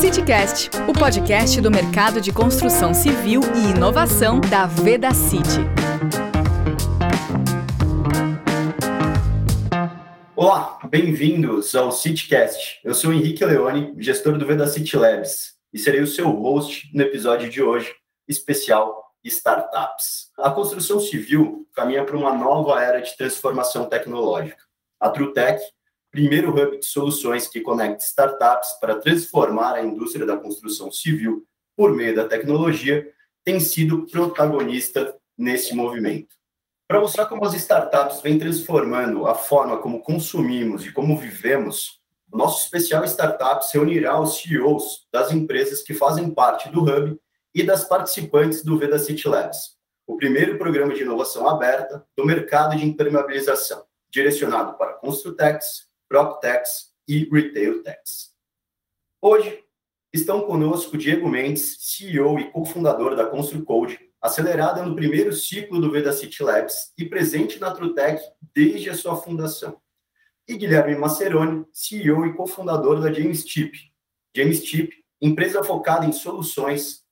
CityCast, o podcast do mercado de construção civil e inovação da Veda City. Olá, bem-vindos ao CityCast. Eu sou Henrique Leone, gestor do Veda City Labs, e serei o seu host no episódio de hoje, especial Startups. A construção civil caminha para uma nova era de transformação tecnológica. A TruTech primeiro hub de soluções que conecta startups para transformar a indústria da construção civil por meio da tecnologia, tem sido protagonista nesse movimento. Para mostrar como as startups vêm transformando a forma como consumimos e como vivemos, o nosso especial Startups reunirá os CEOs das empresas que fazem parte do Hub e das participantes do Veda City Labs, o primeiro programa de inovação aberta do mercado de impermeabilização, direcionado para Construtex, PropTechs e Retail Techs. Hoje, estão conosco Diego Mendes, CEO e cofundador da ConstruCode, acelerada no primeiro ciclo do Veda City Labs e presente na Trutec desde a sua fundação. E Guilherme Maceroni, CEO e cofundador da James Chip. James Chip, empresa focada em soluções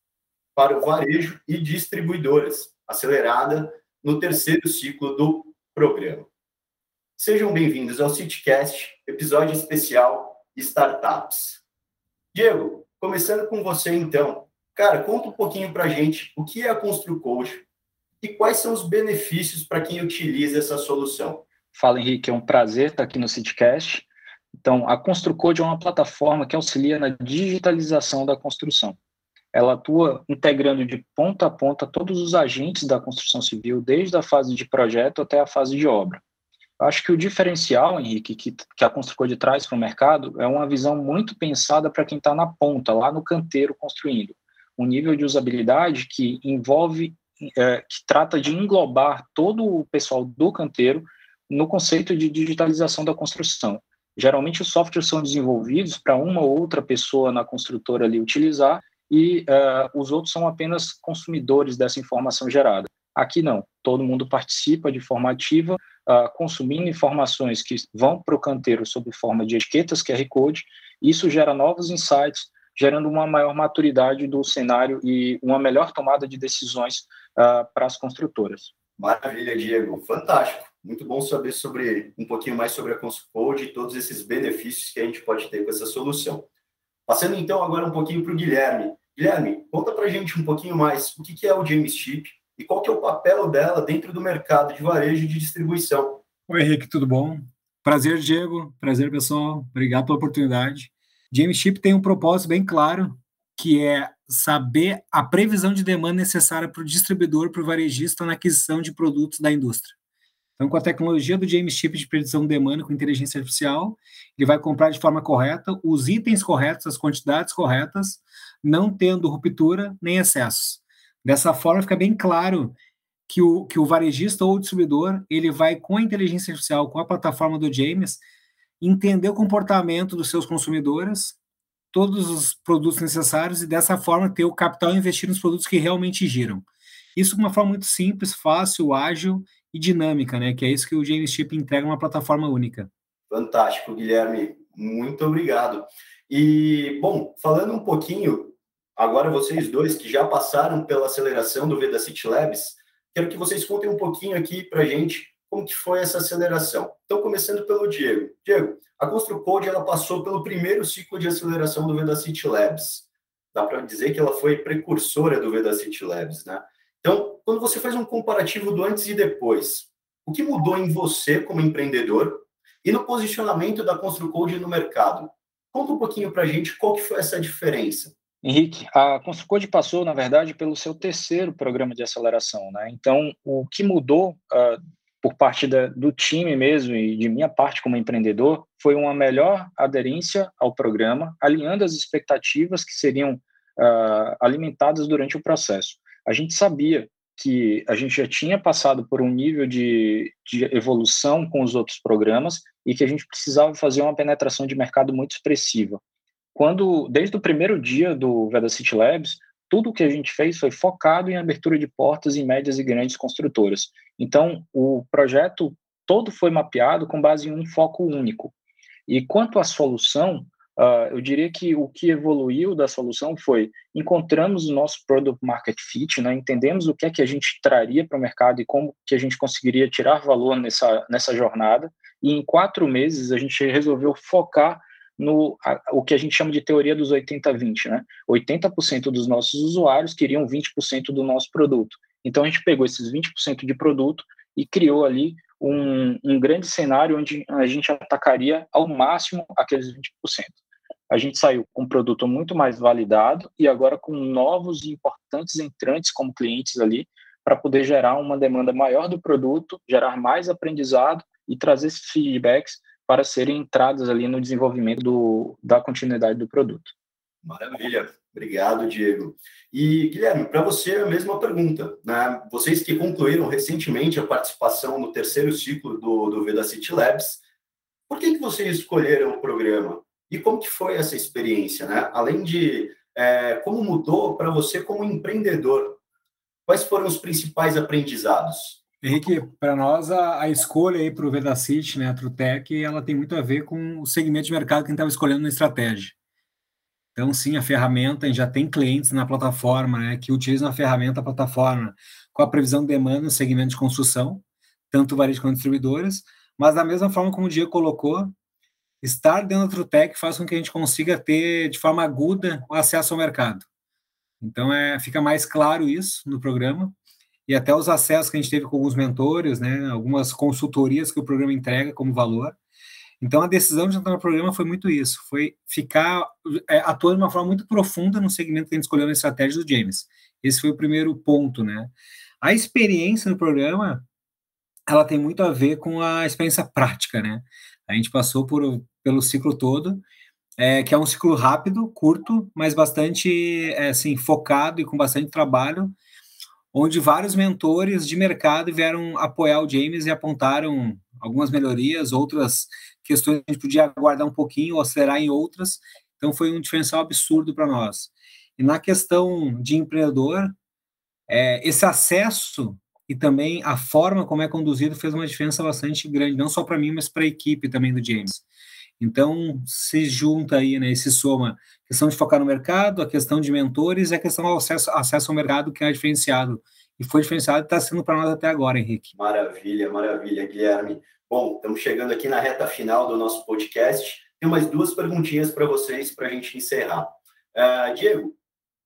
para o varejo e distribuidoras, acelerada no terceiro ciclo do programa. Sejam bem-vindos ao CityCast, episódio especial Startups. Diego, começando com você então. Cara, conta um pouquinho para a gente o que é a ConstruCode e quais são os benefícios para quem utiliza essa solução. Fala, Henrique, é um prazer estar aqui no CityCast. Então, a ConstruCode é uma plataforma que auxilia na digitalização da construção. Ela atua integrando de ponta a ponta todos os agentes da construção civil, desde a fase de projeto até a fase de obra. Acho que o diferencial, Henrique, que, que a Construcode traz para o mercado é uma visão muito pensada para quem está na ponta, lá no canteiro construindo. Um nível de usabilidade que envolve, é, que trata de englobar todo o pessoal do canteiro no conceito de digitalização da construção. Geralmente os softwares são desenvolvidos para uma ou outra pessoa na construtora ali utilizar e uh, os outros são apenas consumidores dessa informação gerada. Aqui não, todo mundo participa de forma ativa, uh, consumindo informações que vão para o canteiro sob forma de etiquetas QR Code. Isso gera novos insights, gerando uma maior maturidade do cenário e uma melhor tomada de decisões uh, para as construtoras. Maravilha, Diego. Fantástico. Muito bom saber sobre um pouquinho mais sobre a Code e todos esses benefícios que a gente pode ter com essa solução. Passando então agora um pouquinho para o Guilherme. Guilherme, conta para a gente um pouquinho mais o que é o James Chip e qual que é o papel dela dentro do mercado de varejo e de distribuição. Oi, Henrique, tudo bom? Prazer, Diego. Prazer, pessoal. Obrigado pela oportunidade. James Chip tem um propósito bem claro, que é saber a previsão de demanda necessária para o distribuidor, para o varejista na aquisição de produtos da indústria. Então, com a tecnologia do James Chip de predição de demanda com inteligência artificial, ele vai comprar de forma correta os itens corretos, as quantidades corretas, não tendo ruptura nem excessos. Dessa forma, fica bem claro que o, que o varejista ou o distribuidor ele vai, com a inteligência artificial, com a plataforma do James, entender o comportamento dos seus consumidores, todos os produtos necessários e, dessa forma, ter o capital investir nos produtos que realmente giram. Isso de uma forma muito simples, fácil, ágil e dinâmica, né? Que é isso que o James Chip entrega uma plataforma única. Fantástico, Guilherme. Muito obrigado. E, bom, falando um pouquinho Agora, vocês dois que já passaram pela aceleração do Veda City Labs, quero que vocês contem um pouquinho aqui para a gente como que foi essa aceleração. Então, começando pelo Diego. Diego, a ConstruCode ela passou pelo primeiro ciclo de aceleração do Veda City Labs. Dá para dizer que ela foi precursora do Veda City Labs, né? Então, quando você faz um comparativo do antes e depois, o que mudou em você como empreendedor e no posicionamento da ConstruCode no mercado? Conta um pouquinho para a gente qual que foi essa diferença. Henrique, a Construcode passou, na verdade, pelo seu terceiro programa de aceleração, né? Então, o que mudou uh, por parte da, do time mesmo e de minha parte como empreendedor foi uma melhor aderência ao programa, alinhando as expectativas que seriam uh, alimentadas durante o processo. A gente sabia que a gente já tinha passado por um nível de, de evolução com os outros programas e que a gente precisava fazer uma penetração de mercado muito expressiva quando, desde o primeiro dia do Veda City Labs, tudo que a gente fez foi focado em abertura de portas em médias e grandes construtoras. Então, o projeto todo foi mapeado com base em um foco único. E quanto à solução, Uh, eu diria que o que evoluiu da solução foi encontramos o nosso product market fit, né? entendemos o que é que a gente traria para o mercado e como que a gente conseguiria tirar valor nessa, nessa jornada, e em quatro meses a gente resolveu focar no a, o que a gente chama de teoria dos 80-20, né? 80% dos nossos usuários queriam 20% do nosso produto. Então a gente pegou esses 20% de produto e criou ali um, um grande cenário onde a gente atacaria ao máximo aqueles 20% a gente saiu com um produto muito mais validado e agora com novos e importantes entrantes como clientes ali para poder gerar uma demanda maior do produto, gerar mais aprendizado e trazer esses feedbacks para serem entradas ali no desenvolvimento do, da continuidade do produto. Maravilha, obrigado, Diego. E Guilherme, para você a mesma pergunta, né? Vocês que concluíram recentemente a participação no terceiro ciclo do, do Veda City Labs, por que, que vocês escolheram o programa? E como que foi essa experiência, né? Além de é, como mudou para você como empreendedor, quais foram os principais aprendizados? Henrique, para nós a, a, escolha aí para o Vedacity, né, a Trutec, ela tem muito a ver com o segmento de mercado que a gente estava escolhendo na estratégia. Então, sim, a ferramenta, a gente já tem clientes na plataforma, né, que utilizam a ferramenta, a plataforma, com a previsão de demanda no segmento de construção, tanto varejo quanto distribuidores, mas da mesma forma como o Diego colocou, estar dentro do Trutec faz com que a gente consiga ter de forma aguda o acesso ao mercado. Então, é, fica mais claro isso no programa e até os acessos que a gente teve com alguns mentores, né, algumas consultorias que o programa entrega como valor. Então, a decisão de entrar no programa foi muito isso, foi ficar é, atuando de uma forma muito profunda no segmento que a gente escolheu na estratégia do James. Esse foi o primeiro ponto, né? A experiência no programa, ela tem muito a ver com a experiência prática, né? A gente passou por, pelo ciclo todo, é, que é um ciclo rápido, curto, mas bastante é, assim, focado e com bastante trabalho, onde vários mentores de mercado vieram apoiar o James e apontaram algumas melhorias, outras questões a gente podia aguardar um pouquinho ou acelerar em outras. Então foi um diferencial absurdo para nós. E na questão de empreendedor, é, esse acesso e também a forma como é conduzido fez uma diferença bastante grande, não só para mim, mas para a equipe também do James. Então, se junta aí, né, se soma a questão de focar no mercado, a questão de mentores e a questão do acesso, acesso ao mercado, que é diferenciado. E foi diferenciado e está sendo para nós até agora, Henrique. Maravilha, maravilha, Guilherme. Bom, estamos chegando aqui na reta final do nosso podcast. Tem mais duas perguntinhas para vocês para a gente encerrar. Uh, Diego,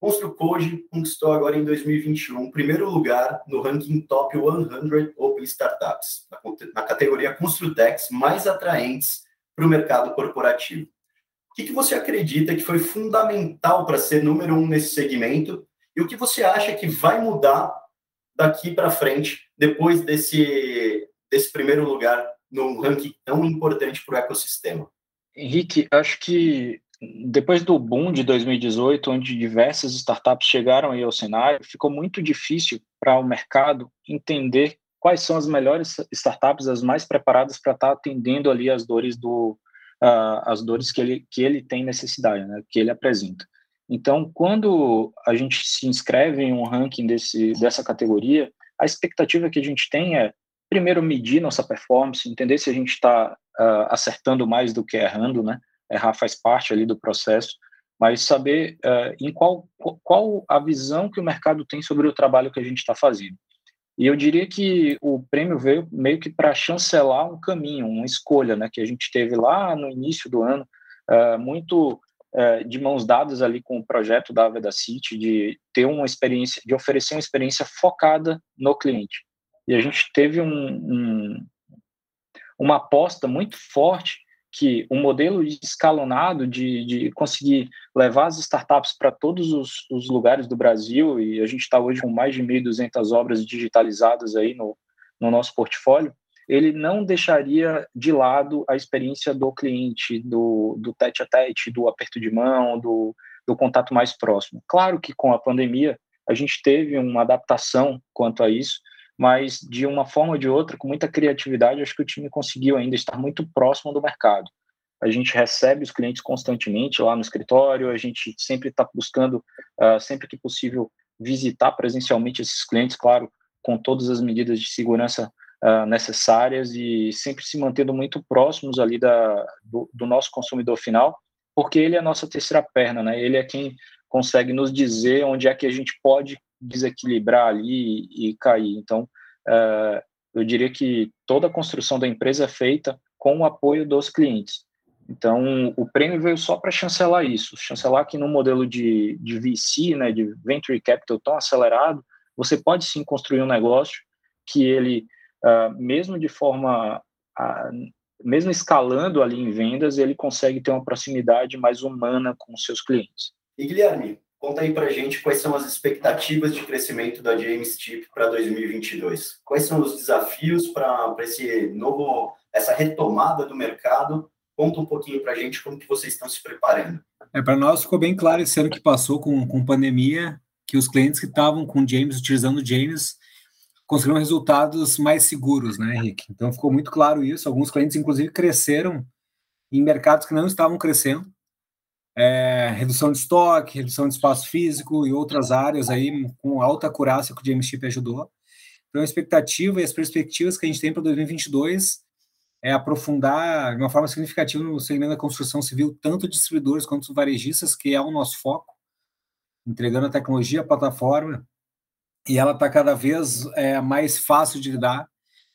Construcode conquistou agora em 2021 primeiro lugar no ranking Top 100 Open Startups, na categoria Construtex mais atraentes para o mercado corporativo. O que, que você acredita que foi fundamental para ser número um nesse segmento e o que você acha que vai mudar daqui para frente, depois desse, desse primeiro lugar num ranking tão importante para o ecossistema? Henrique, acho que depois do boom de 2018, onde diversas startups chegaram aí ao cenário, ficou muito difícil para o mercado entender quais são as melhores startups, as mais preparadas para estar tá atendendo ali as dores do uh, as dores que ele que ele tem necessidade, né, que ele apresenta. Então, quando a gente se inscreve em um ranking desse dessa categoria, a expectativa que a gente tem é primeiro medir nossa performance, entender se a gente está uh, ah, acertando mais do que errando, né? errar faz parte ali do processo, mas saber uh, em qual, qual a visão que o mercado tem sobre o trabalho que a gente está fazendo. E eu diria que o prêmio veio meio que para chancelar um caminho, uma escolha, né, que a gente teve lá no início do ano, uh, muito uh, de mãos dadas ali com o projeto da Aveda City, de ter uma experiência, de oferecer uma experiência focada no cliente. E a gente teve um, um, uma aposta muito forte que o modelo escalonado de, de conseguir levar as startups para todos os, os, lugares do Brasil, e a gente está hoje com mais de 1.200 obras digitalizadas aí no, no nosso portfólio, ele não deixaria de lado a experiência do cliente, do, do tete a tete, do aperto de mão, do, do contato mais próximo. Claro que com a pandemia a gente teve uma adaptação quanto a isso, mas de uma forma ou de outra, com muita criatividade, acho que o time conseguiu ainda estar muito próximo do mercado. A gente recebe os clientes constantemente lá no escritório, a gente sempre está buscando, uh, sempre que possível, visitar presencialmente esses clientes, claro, com todas as medidas de segurança uh, necessárias e sempre se mantendo muito próximos ali da, do, do nosso consumidor final porque ele é a nossa terceira perna, né? Ele é quem consegue nos dizer onde é que a gente pode desequilibrar ali e, cair. Então, uh, eu diria que toda a construção da empresa é feita com o apoio dos clientes. Então, o prêmio veio só para chancelar isso, chancelar que no modelo de, de VC, né, de Venture Capital tão acelerado, você pode sim construir um negócio que ele, uh, mesmo de forma, uh, mesmo escalando ali em vendas, ele consegue ter uma proximidade mais humana com os seus clientes. E Guilherme, conta aí para gente quais são as expectativas de crescimento da James Chip para 2022. Quais são os desafios para esse novo, essa retomada do mercado Conta um pouquinho para a gente como que vocês estão se preparando. É, para nós ficou bem claro esse ano que passou com, com pandemia, que os clientes que estavam com James, utilizando James, conseguiram resultados mais seguros, né, Henrique? Então ficou muito claro isso. Alguns clientes, inclusive, cresceram em mercados que não estavam crescendo. É, redução de estoque, redução de espaço físico e outras áreas aí com alta acurácia que o James Chip ajudou. Então, a expectativa e as perspectivas que a gente tem para 2022 é aprofundar de uma forma significativa no segmento da construção civil, tanto distribuidores quanto varejistas, que é o nosso foco, entregando a tecnologia, a plataforma, e ela está cada vez é, mais fácil de lidar,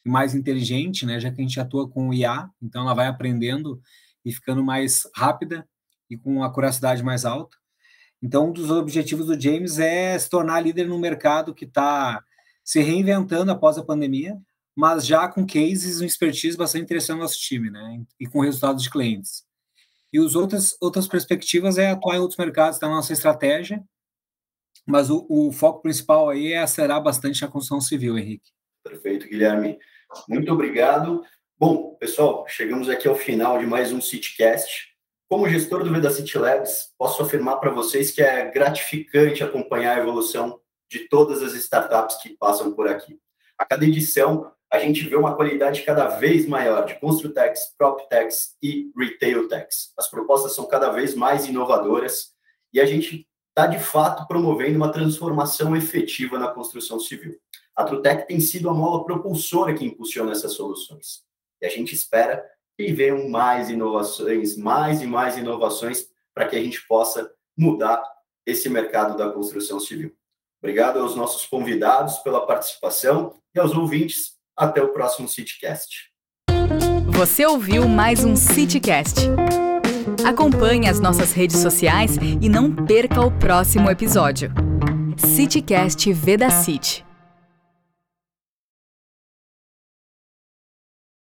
mais inteligente, né, já que a gente atua com o IA, então ela vai aprendendo e ficando mais rápida e com a curiosidade mais alta. Então, um dos objetivos do James é se tornar líder no mercado que está se reinventando após a pandemia, mas já com cases, um expertise bastante interessante no nosso time, né? E com resultados de clientes. E os outras, outras perspectivas é atuar em outros mercados, tá na nossa estratégia, mas o, o foco principal aí é acelerar bastante a construção civil, Henrique. Perfeito, Guilherme. Muito obrigado. Bom, pessoal, chegamos aqui ao final de mais um CityCast. Como gestor do Vedacity Labs, posso afirmar para vocês que é gratificante acompanhar a evolução de todas as startups que passam por aqui. A cada edição, a gente vê uma qualidade cada vez maior de Construtex, PropTex e RetailTex. As propostas são cada vez mais inovadoras e a gente está, de fato, promovendo uma transformação efetiva na construção civil. A Trutec tem sido a mola propulsora que impulsiona essas soluções. E a gente espera que venham mais inovações, mais e mais inovações para que a gente possa mudar esse mercado da construção civil. Obrigado aos nossos convidados pela participação e aos ouvintes até o próximo CityCast. Você ouviu mais um CityCast. Acompanhe as nossas redes sociais e não perca o próximo episódio. CityCast Veda City.